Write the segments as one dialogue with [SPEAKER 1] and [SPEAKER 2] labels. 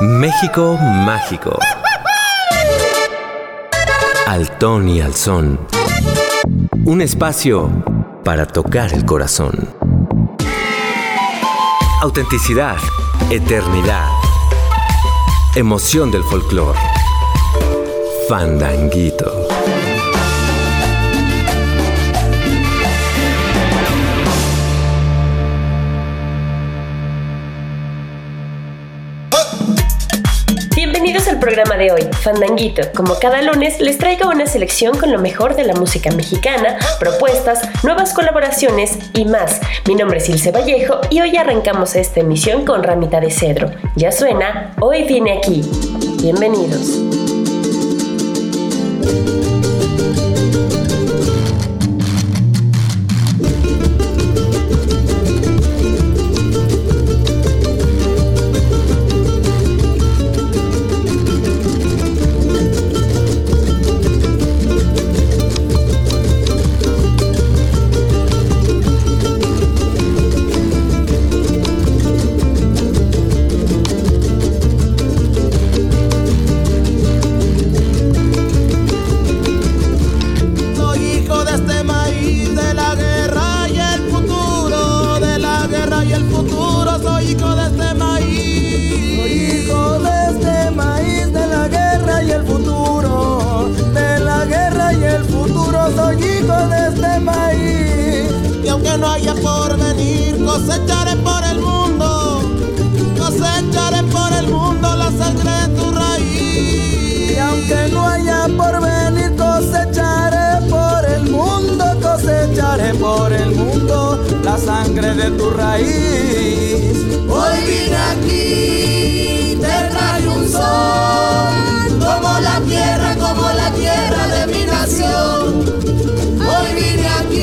[SPEAKER 1] México mágico. Al ton y al son. Un espacio para tocar el corazón. Autenticidad, eternidad. Emoción del folclore. Fandanguito.
[SPEAKER 2] Fandanguito. Como cada lunes, les traigo una selección con lo mejor de la música mexicana, propuestas, nuevas colaboraciones y más. Mi nombre es Ilse Vallejo y hoy arrancamos esta emisión con Ramita de Cedro. Ya suena, hoy viene aquí. Bienvenidos.
[SPEAKER 3] que no haya por venir, cosecharé por el
[SPEAKER 2] mundo, cosecharé por el mundo la sangre de tu raíz. Y aunque no haya por venir, cosecharé por el mundo, cosecharé por el mundo la sangre de tu raíz.
[SPEAKER 4] Hoy vine aquí, te traje un sol, como la tierra, como la tierra de mi nación. Hoy vine aquí.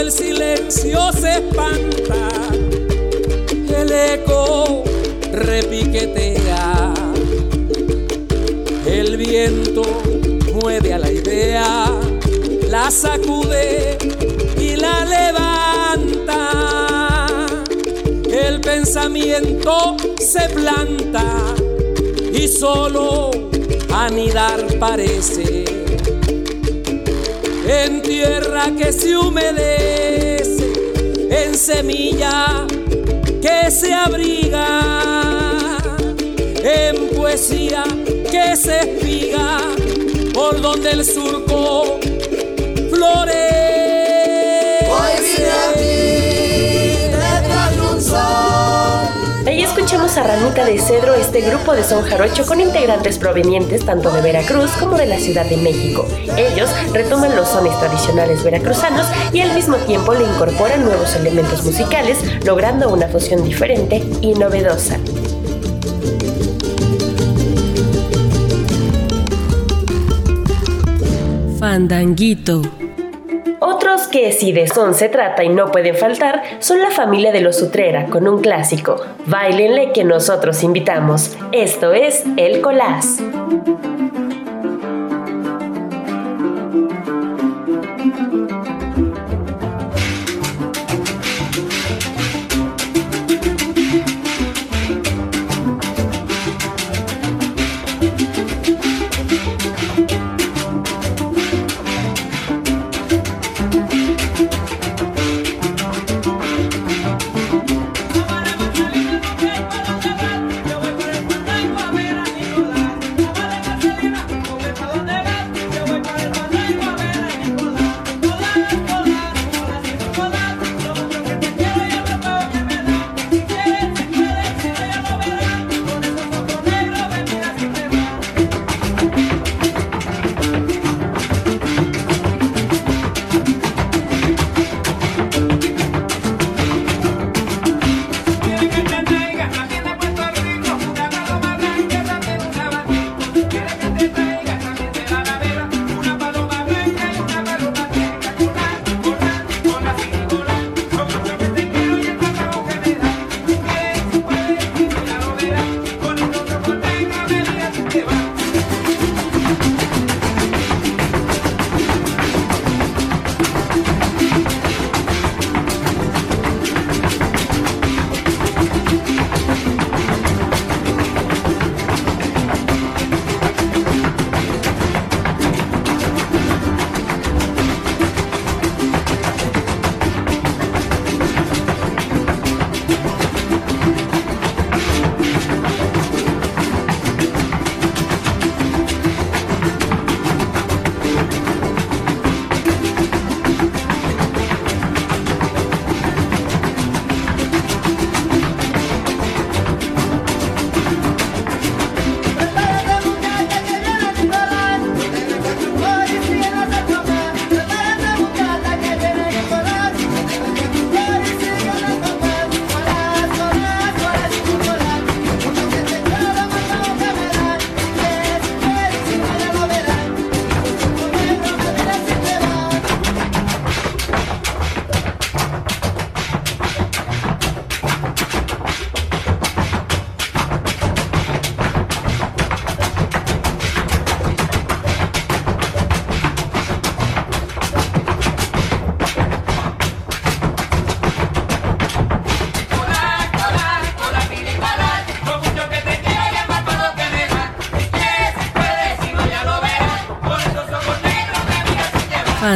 [SPEAKER 3] El silencio se espanta, el eco repiquetea, el viento mueve a la idea, la sacude y la levanta. El pensamiento se planta y solo anidar parece en tierra que se humedece, en semilla que se abriga, en poesía que se espiga, por donde el surco florece.
[SPEAKER 5] Ranita de Cedro, este grupo de son jarocho con integrantes provenientes tanto de Veracruz como de la Ciudad de México. Ellos retoman los sones tradicionales veracruzanos y al mismo tiempo le incorporan nuevos elementos musicales, logrando una fusión diferente y novedosa. Fandanguito que si de son se trata y no pueden faltar son la familia de los Utrera con un clásico, Bailenle que nosotros invitamos. Esto es El Colás.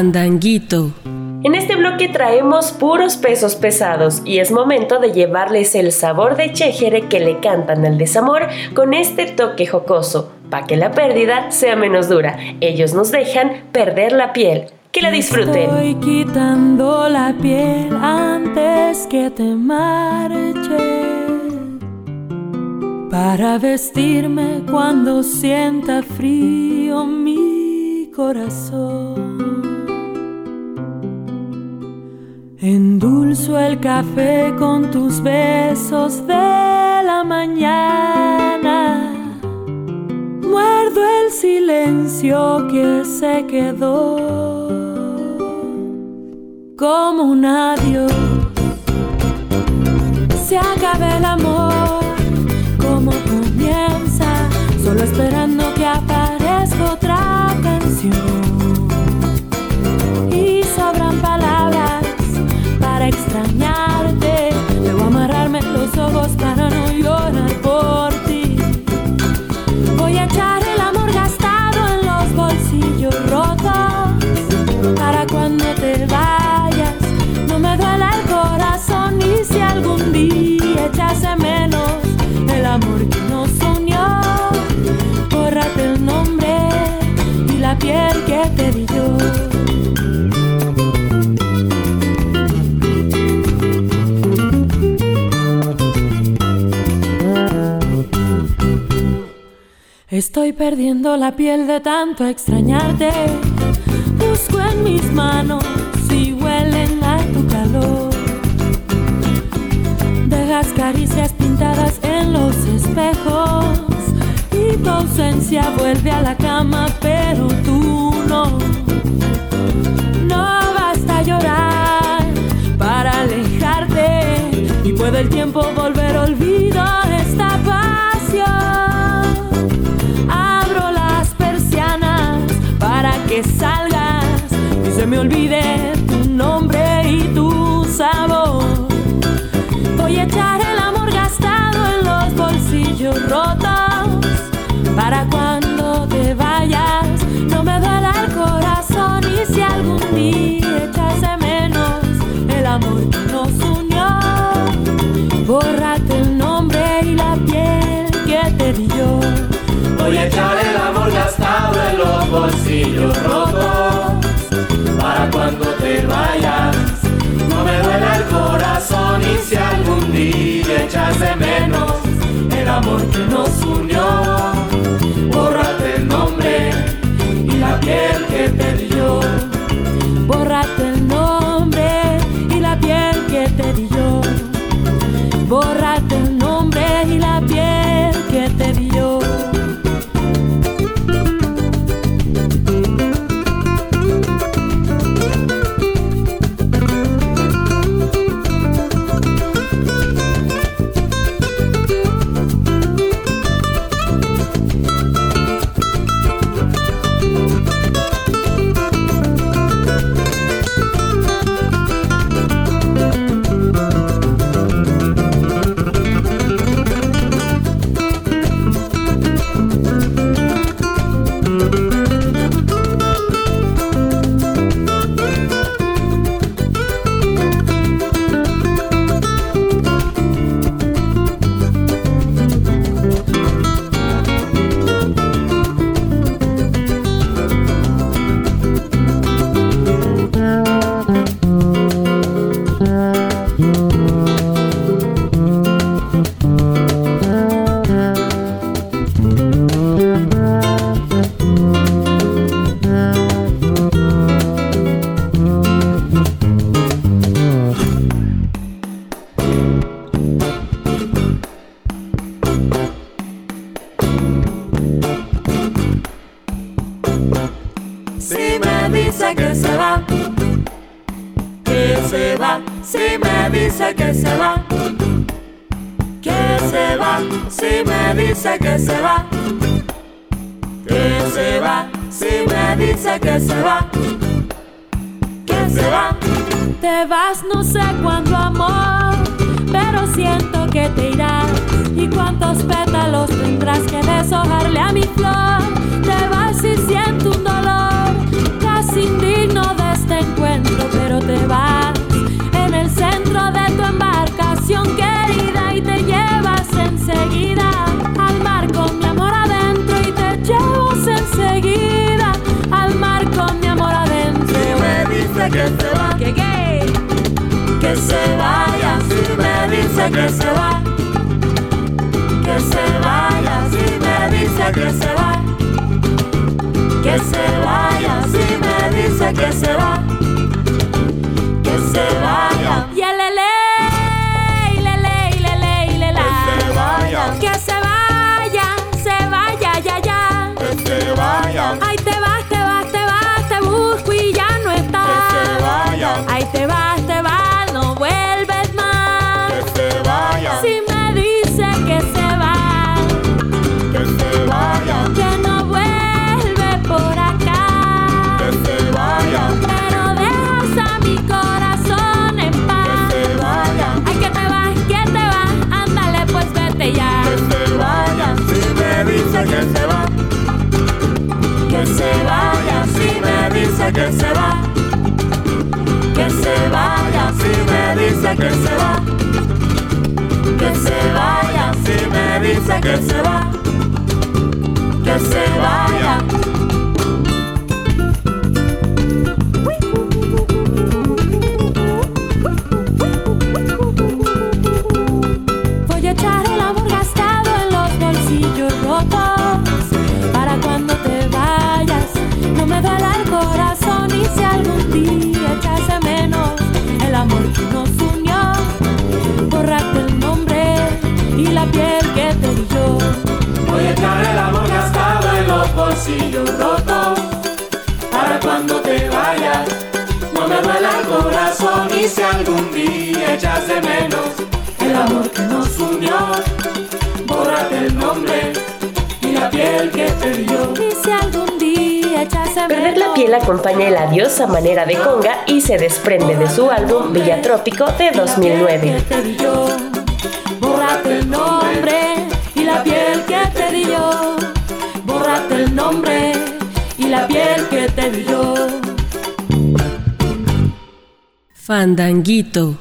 [SPEAKER 5] Fandanguito. En este bloque traemos puros pesos pesados y es momento de llevarles el sabor de chéjere que le cantan al desamor con este toque jocoso, para que la pérdida sea menos dura. Ellos nos dejan perder la piel. Que la disfruten.
[SPEAKER 6] Estoy quitando la piel antes que te marches para vestirme cuando sienta frío mi corazón. Café con tus besos de la mañana. Muerdo el silencio que se quedó como un adiós. Se acaba el amor, como comienza, solo esperando que aparezca otra canción. Y sobran palabras para no llorar por ti. Voy a echar el amor gastado en los bolsillos rotos para cuando te vayas no me duele el corazón y si algún día echase menos el amor que nos unió, bórrate el nombre y la piel que Estoy perdiendo la piel de tanto extrañarte. Busco en mis manos si huelen a tu calor. Dejas caricias pintadas en los espejos y tu ausencia vuelve a la cama, pero tú no. No basta llorar para alejarte y puede el tiempo volver olvido esta que salgas y se me olvide si algún día
[SPEAKER 7] echas de menos el amor que nos unió que se va, que se vaya, si me dice que se va, que se vaya.
[SPEAKER 8] Bolsillo roto para cuando te vayas. No me duele el corazón y si algún día echas de menos el amor que nos unió, bórrate el nombre y la piel que perdió.
[SPEAKER 7] Y si algún día echas de
[SPEAKER 9] Perder la piel acompaña el adiós a manera de conga y se desprende de su álbum Villatrópico de 2009.
[SPEAKER 10] Fandanguito.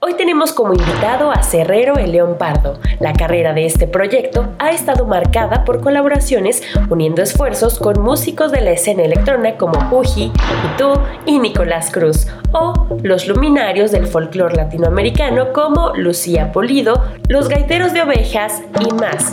[SPEAKER 9] Hoy tenemos como invitado a Cerrero el León Pardo. La carrera de este proyecto ha estado marcada por colaboraciones uniendo esfuerzos con músicos de la escena electrónica como Puji, Tú y Nicolás Cruz, o los luminarios del folclore latinoamericano como Lucía Polido, Los Gaiteros de Ovejas y más.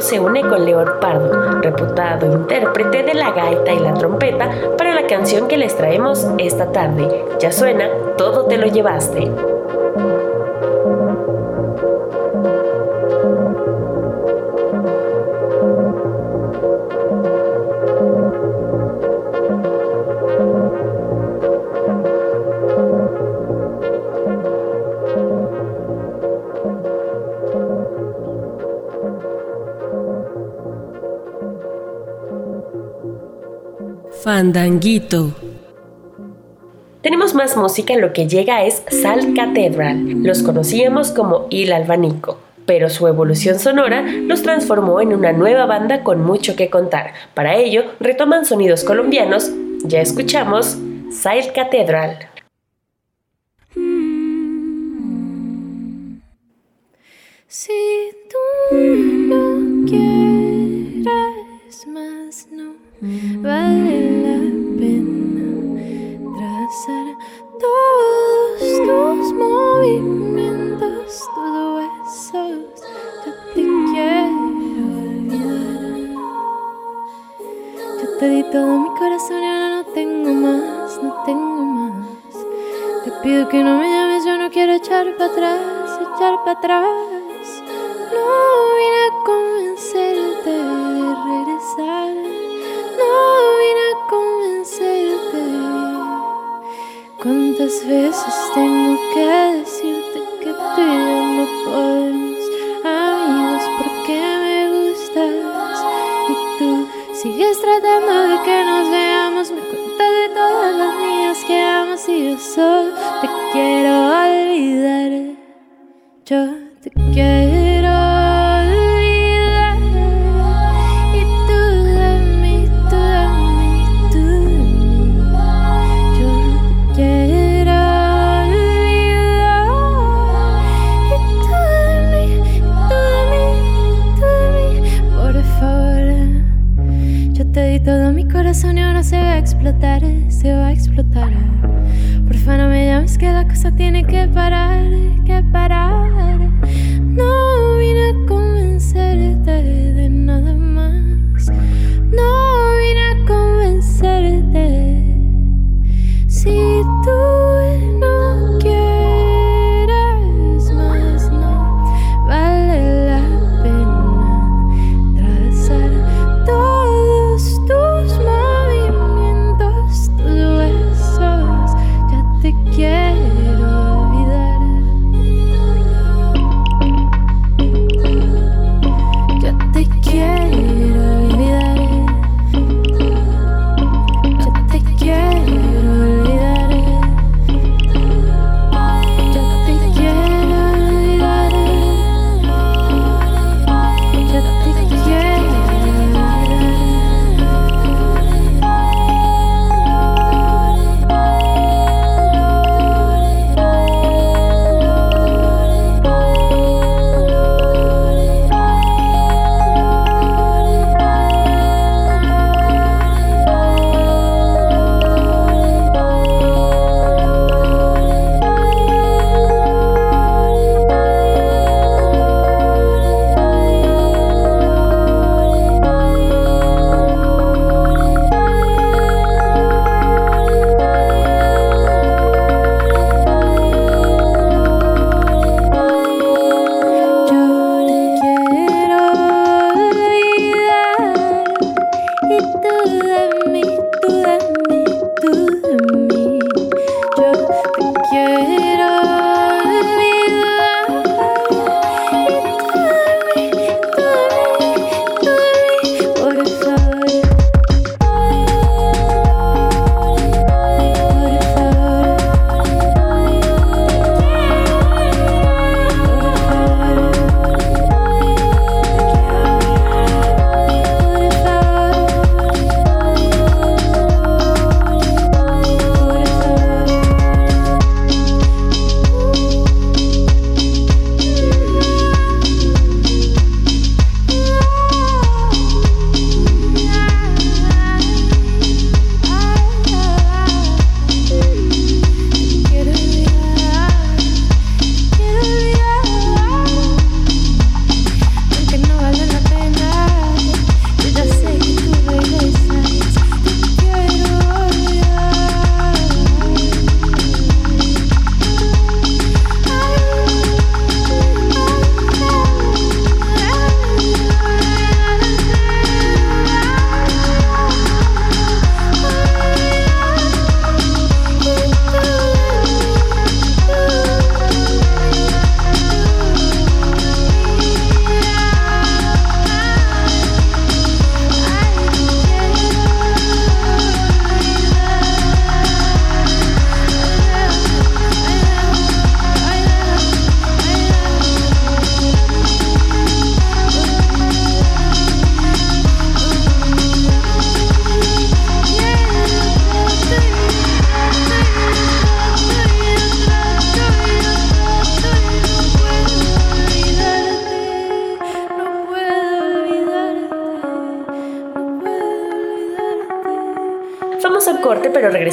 [SPEAKER 5] se une con León Pardo, reputado intérprete de la gaita y la trompeta, para la canción que les traemos esta tarde. Ya suena, todo te lo llevaste.
[SPEAKER 10] Fandanguito.
[SPEAKER 5] Tenemos más música, lo que llega es Sal Cathedral. Los conocíamos como Il Albanico, pero su evolución sonora los transformó en una nueva banda con mucho que contar. Para ello, retoman sonidos colombianos. Ya escuchamos Sal Cathedral.
[SPEAKER 11] Si tú no quieres vale la pena trazar todos tus movimientos, tus huesos. Yo te quiero olvidar. Yo te di todo mi corazón y ahora no tengo más, no tengo más. Te pido que no me llames, yo no quiero echar para atrás, echar para atrás. No vine a convencerte de regresar. ¿Cuántas veces tengo que decirte que tú y yo no podemos amigos porque me gustas? Y tú sigues tratando de que nos veamos. Me cuentas de todas las niñas que amas y yo solo te quiero olvidar. Yo te quiero. Explotar, se va a explotar. Porfa, no me llames que la cosa tiene que parar, que parar.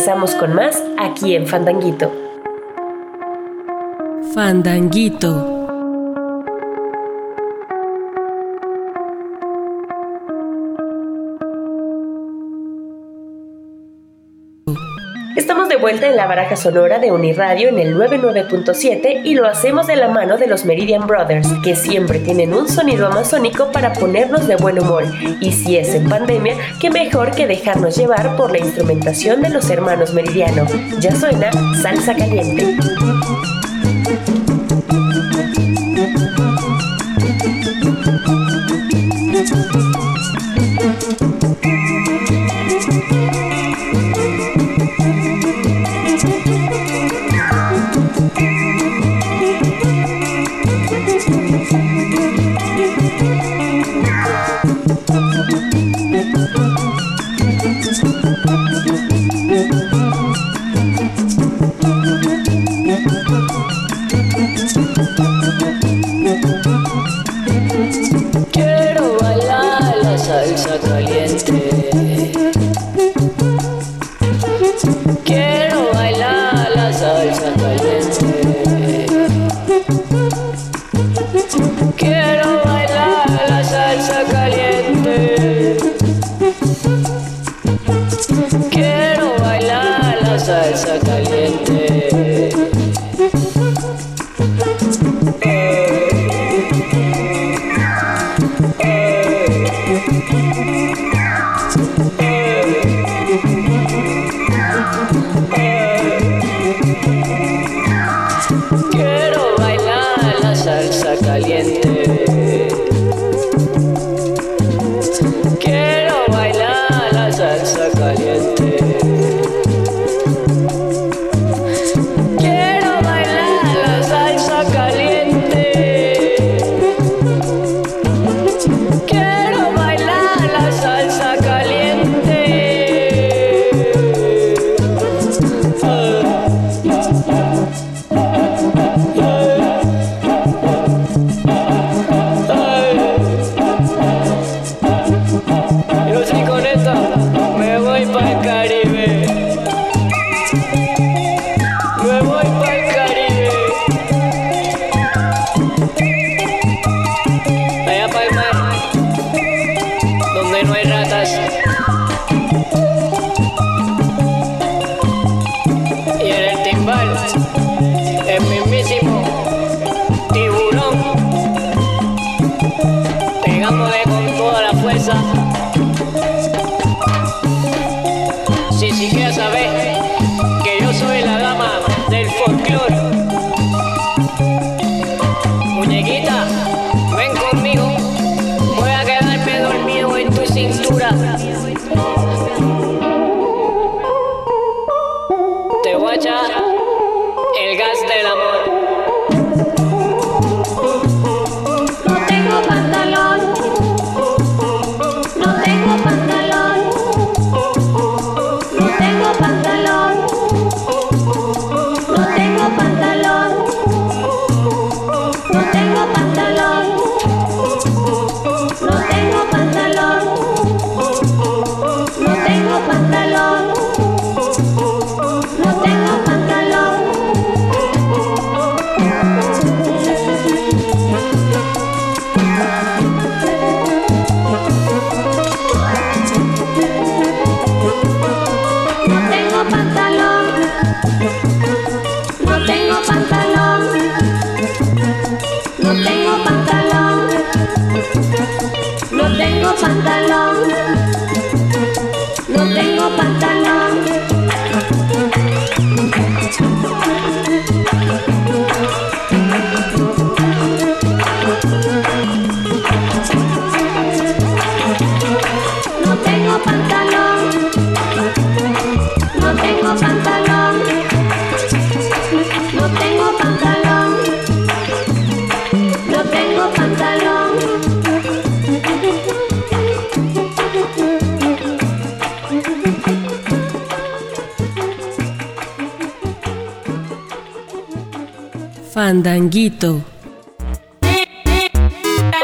[SPEAKER 12] Regresamos con más aquí en Fandanguito.
[SPEAKER 10] Fandanguito.
[SPEAKER 12] Estamos de vuelta en la baraja sonora de Uniradio en el 99.7 y lo hacemos de la mano de los Meridian Brothers, que siempre tienen un sonido amazónico para ponernos de buen humor. Y si es en pandemia, qué mejor que dejarnos llevar por la instrumentación de los hermanos Meridiano. Ya suena salsa caliente.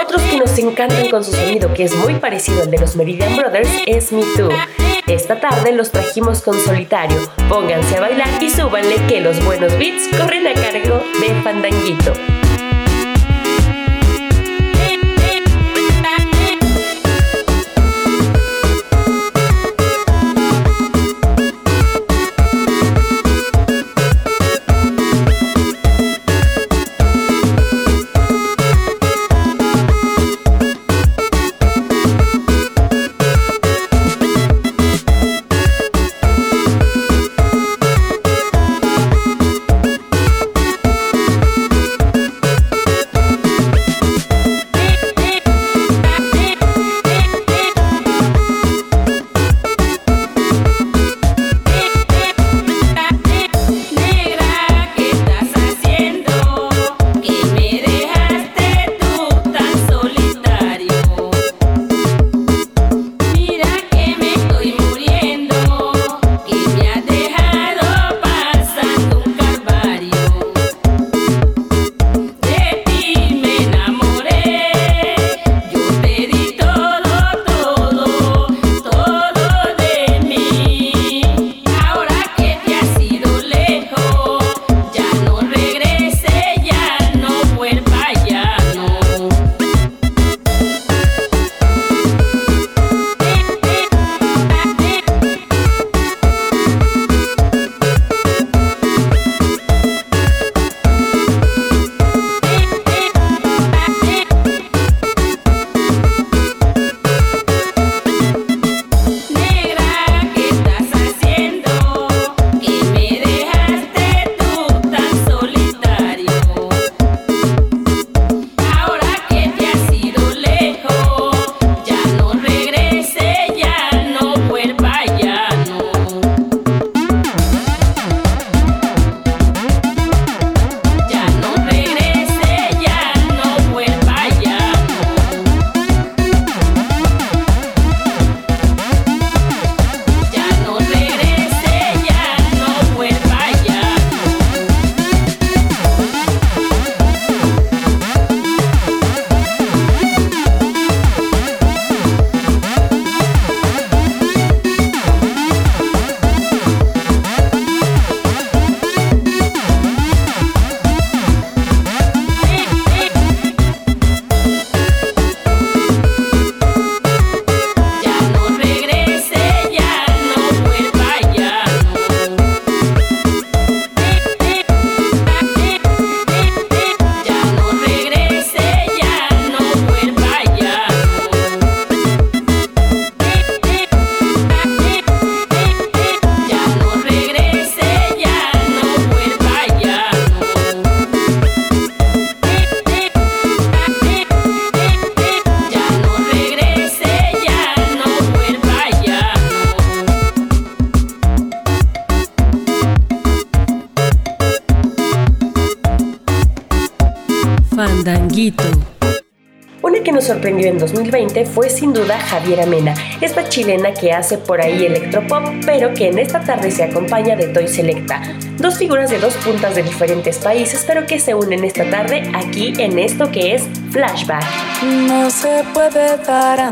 [SPEAKER 13] Otros que nos encantan con su sonido, que es muy parecido al de los Meridian Brothers, es Me Too. Esta tarde los trajimos con solitario. Pónganse a bailar y súbanle que los buenos beats corren a cargo de Fandanguito. 2020 fue sin duda Javiera Mena, esta chilena que hace por ahí electropop, pero que en esta tarde se acompaña de Toy Selecta, dos figuras de dos puntas de diferentes países, pero que se unen esta tarde aquí en esto que es Flashback.
[SPEAKER 6] No se puede dar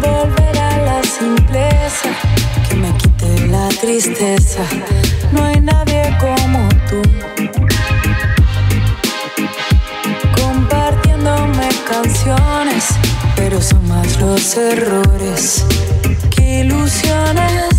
[SPEAKER 6] volver a la simpleza que me quite la tristeza. Pero son más los errores que ilusiones.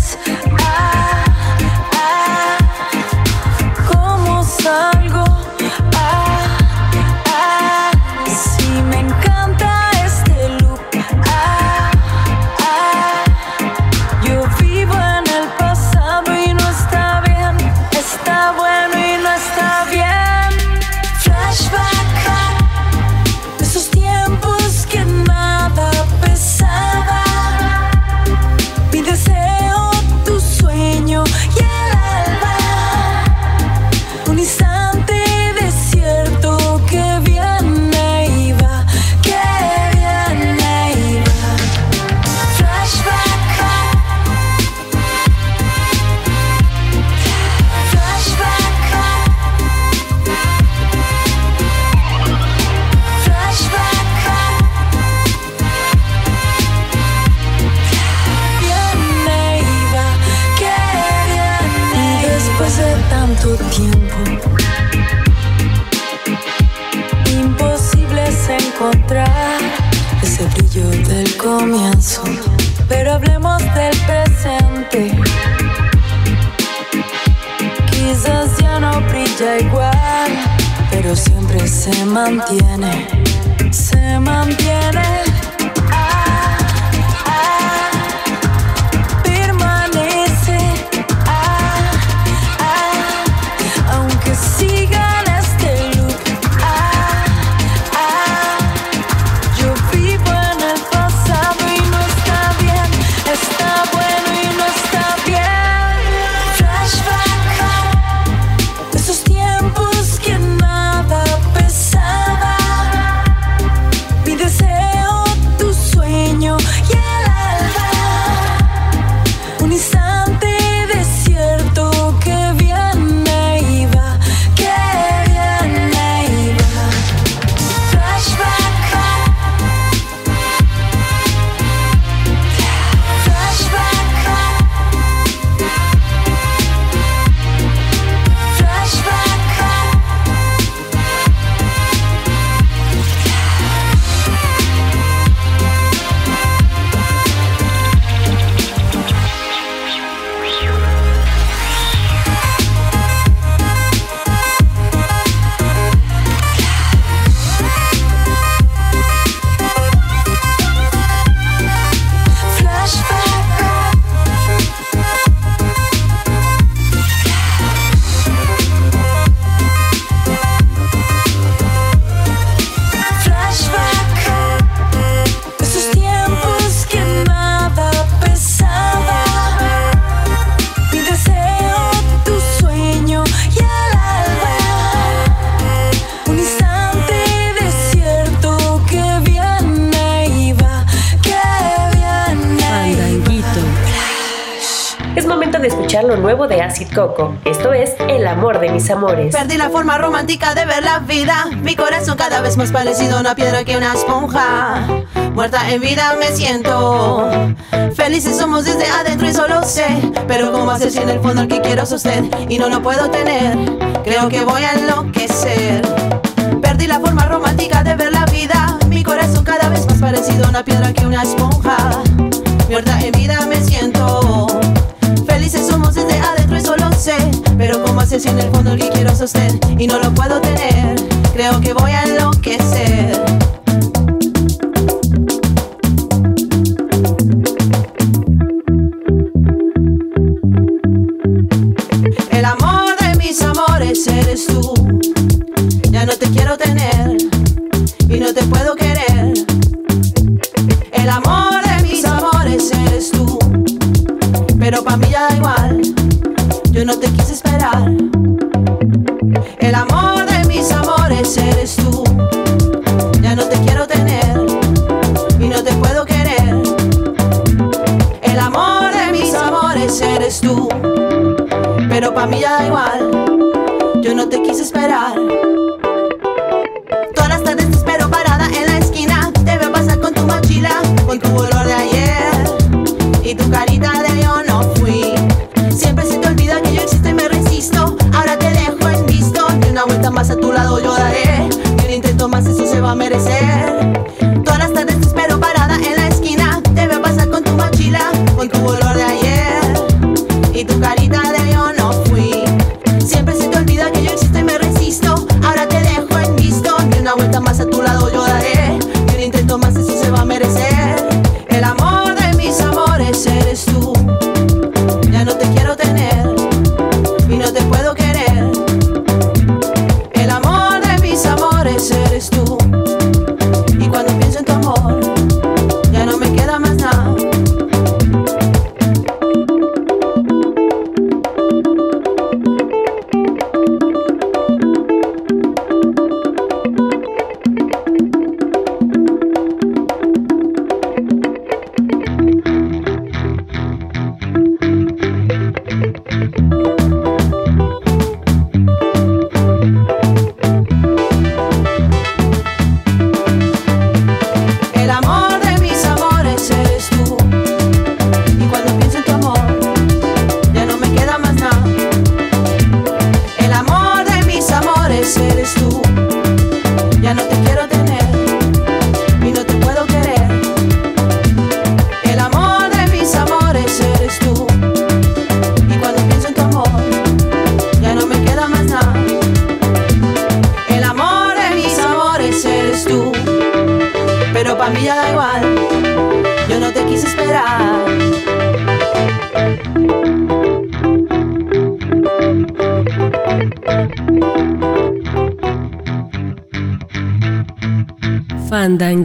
[SPEAKER 6] mantiene.
[SPEAKER 5] Esto es El amor de mis amores.
[SPEAKER 14] Perdí la forma romántica de ver la vida. Mi corazón cada vez más parecido a una piedra que una esponja. Muerta en vida me siento. Felices somos desde adentro y solo sé. Pero cómo hacer si en el fondo el que quiero es usted y no lo puedo tener. Creo que voy a enloquecer. Perdí la forma romántica de ver la vida. Mi corazón cada vez más parecido a una piedra que una esponja. si en el fondo que quiero sostener y no lo puedo tener. Creo que voy a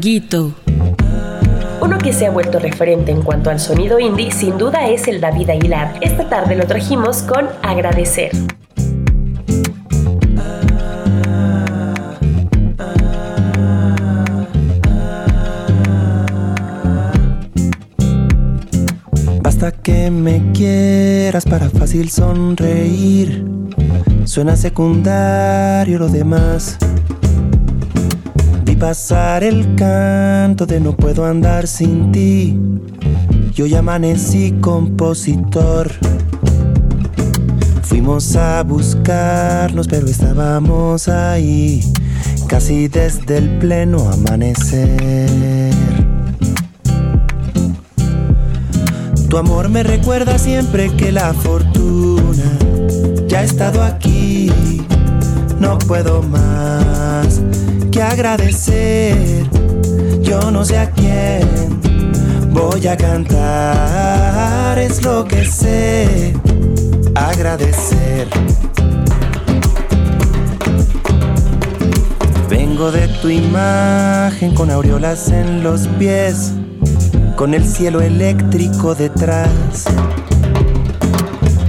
[SPEAKER 5] Uno que se ha vuelto referente en cuanto al sonido indie sin duda es el David Aguilar. Esta tarde lo trajimos con Agradecer.
[SPEAKER 15] Basta que me quieras para fácil sonreír. Suena secundario lo demás pasar el canto de no puedo andar sin ti. Yo ya amanecí compositor. Fuimos a buscarnos, pero estábamos ahí, casi desde el pleno amanecer. Tu amor me recuerda siempre que la fortuna ya ha estado aquí, no puedo más agradecer. Yo no sé a quién voy a cantar, es lo que sé, agradecer. Vengo de tu imagen con aureolas en los pies, con el cielo eléctrico detrás.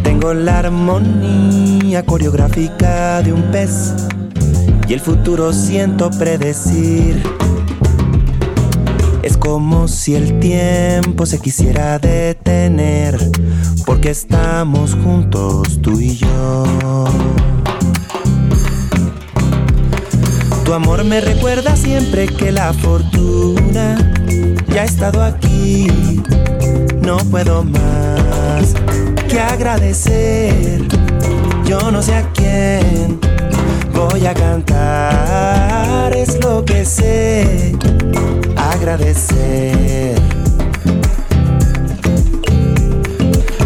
[SPEAKER 15] Tengo la armonía coreográfica de un pez y el futuro siento predecir. Es como si el tiempo se quisiera detener, porque estamos juntos tú y yo. Tu amor me recuerda siempre que la fortuna ya ha estado aquí. No puedo más que agradecer. Yo no sé a quién voy a cantar, es lo que sé, agradecer.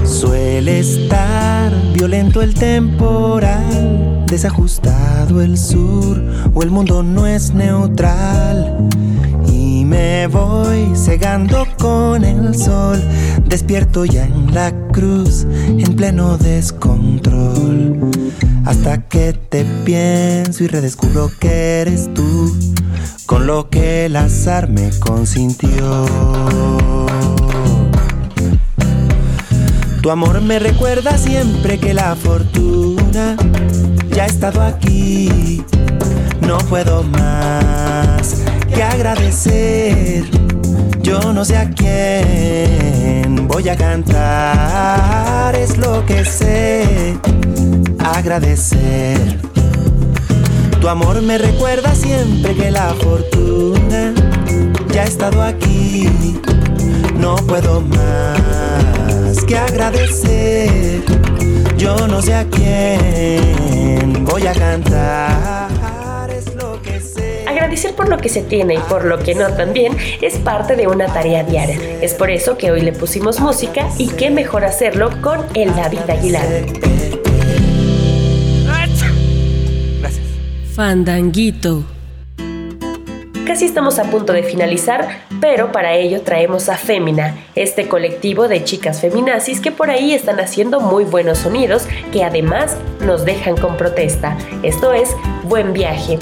[SPEAKER 15] Suele estar violento el temporal, desajustado el sur, o el mundo no es neutral. Y me voy cegando con el sol, despierto ya en la cruz, en pleno descontrol hasta que te pienso y redescubro que eres tú, con lo que el azar me consintió. Tu amor me recuerda siempre que la fortuna ya ha estado aquí. No puedo más que agradecer. Yo no sé a quién voy a cantar, es lo que sé agradecer. Tu amor me recuerda siempre que la fortuna ya ha estado aquí. No puedo más que agradecer. Yo no sé a quién voy a cantar. Es lo que sé.
[SPEAKER 5] Agradecer por lo que se tiene y por lo que no también es parte de una tarea diaria. Es por eso que hoy le pusimos música y qué mejor hacerlo con el David Aguilar. Fandanguito. Casi estamos a punto de finalizar, pero para ello traemos a Fémina, este colectivo de chicas feminazis que por ahí están haciendo muy buenos sonidos que además nos dejan con protesta. Esto es Buen Viaje.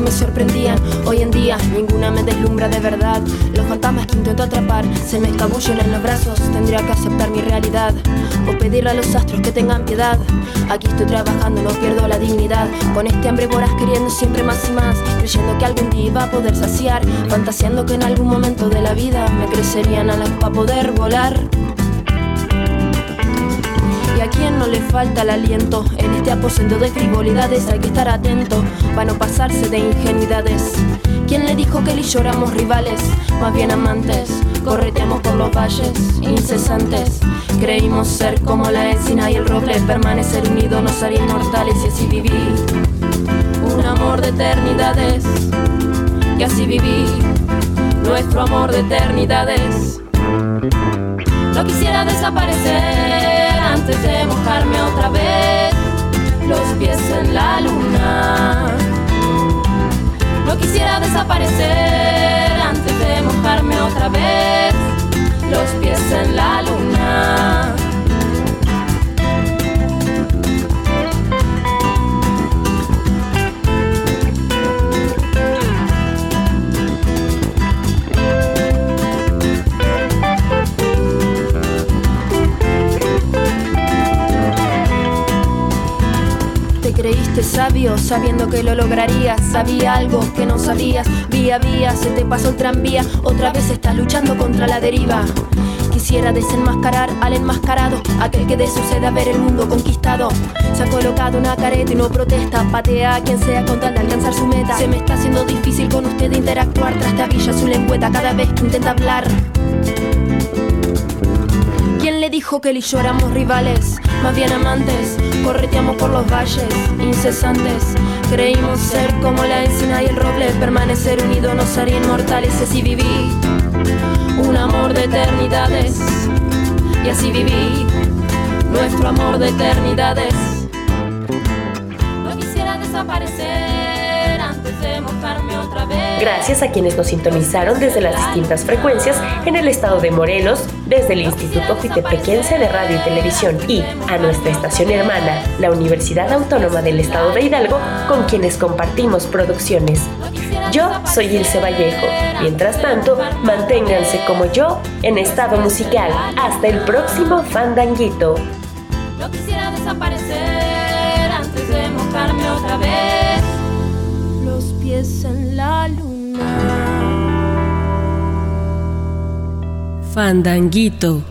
[SPEAKER 16] Me sorprendían. Hoy en día ninguna me deslumbra de verdad. Los fantasmas que intento atrapar se me escabullen en los brazos. Tendría que aceptar mi realidad o pedirle a los astros que tengan piedad. Aquí estoy trabajando, no pierdo la dignidad. Con este hambre voraz queriendo siempre más y más, creyendo que algún día iba a poder saciar, fantaseando que en algún momento de la vida me crecerían alas para poder volar quien no le falta el aliento. En este aposento de frivolidades hay que estar atento para no pasarse de ingenuidades. ¿Quién le dijo que él y yo rivales? Más bien amantes. Correteamos por los valles incesantes. Creímos ser como la encina y el roble, permanecer unidos nos haría inmortales y así viví. Un amor de eternidades, y así viví nuestro amor de eternidades. No quisiera desaparecer antes de mojarme otra vez los pies en la luna. No quisiera desaparecer antes de mojarme otra vez los pies en la luna. Sabio sabiendo que lo lograrías. Sabía algo que no sabías. Vía vía se te pasó el tranvía. Otra vez estás luchando contra la deriva. Quisiera desenmascarar al enmascarado, aquel que de sucede a ver el mundo conquistado. Se ha colocado una careta y no protesta, patea a quien sea con tal de alcanzar su meta. Se me está haciendo difícil con usted interactuar, trastabilla su lengüeta cada vez que intenta hablar. ¿Quién le dijo que él y yo éramos rivales? Más bien amantes, correteamos por los valles incesantes. Creímos ser como la encina y el roble, permanecer unidos nos haría inmortales. Y así viví un amor de eternidades. Y así viví nuestro amor de eternidades. No quisiera desaparecer
[SPEAKER 5] Gracias a quienes nos sintonizaron desde las distintas frecuencias en el estado de Morelos, desde el Instituto Juitepequense de Radio y Televisión y a nuestra estación hermana, la Universidad Autónoma del Estado de Hidalgo, con quienes compartimos producciones. Yo soy Ilse Vallejo. Mientras tanto, manténganse como yo en estado musical. Hasta el próximo fandanguito.
[SPEAKER 16] No quisiera desaparecer antes de mojarme pies en la luna.
[SPEAKER 17] Fandanguito.